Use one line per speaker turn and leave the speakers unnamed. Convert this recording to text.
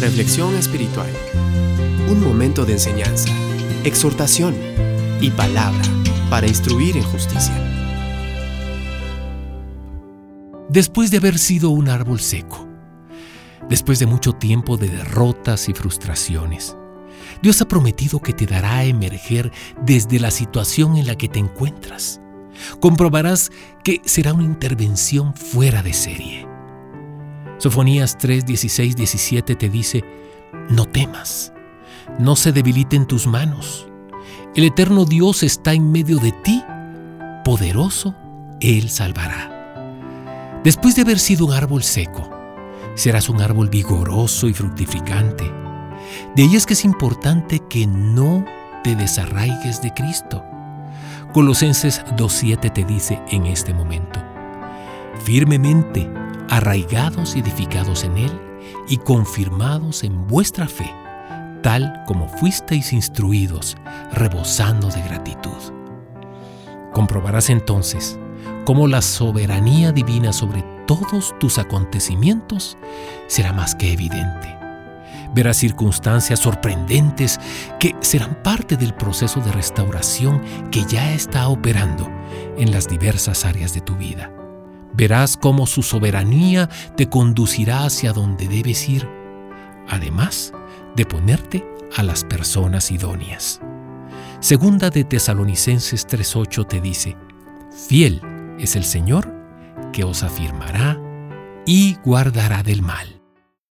Reflexión espiritual. Un momento de enseñanza, exhortación y palabra para instruir en justicia.
Después de haber sido un árbol seco, después de mucho tiempo de derrotas y frustraciones, Dios ha prometido que te dará a emerger desde la situación en la que te encuentras. Comprobarás que será una intervención fuera de serie. Sofonías 3, 16, 17 te dice, no temas, no se debiliten tus manos. El eterno Dios está en medio de ti, poderoso, Él salvará. Después de haber sido un árbol seco, serás un árbol vigoroso y fructificante. De ahí es que es importante que no te desarraigues de Cristo. Colosenses 2.7 te dice en este momento, firmemente arraigados y edificados en Él y confirmados en vuestra fe, tal como fuisteis instruidos, rebosando de gratitud. Comprobarás entonces cómo la soberanía divina sobre todos tus acontecimientos será más que evidente. Verás circunstancias sorprendentes que serán parte del proceso de restauración que ya está operando en las diversas áreas de tu vida. Verás cómo su soberanía te conducirá hacia donde debes ir, además de ponerte a las personas idóneas. Segunda de Tesalonicenses 3:8 te dice, Fiel es el Señor que os afirmará y guardará del mal.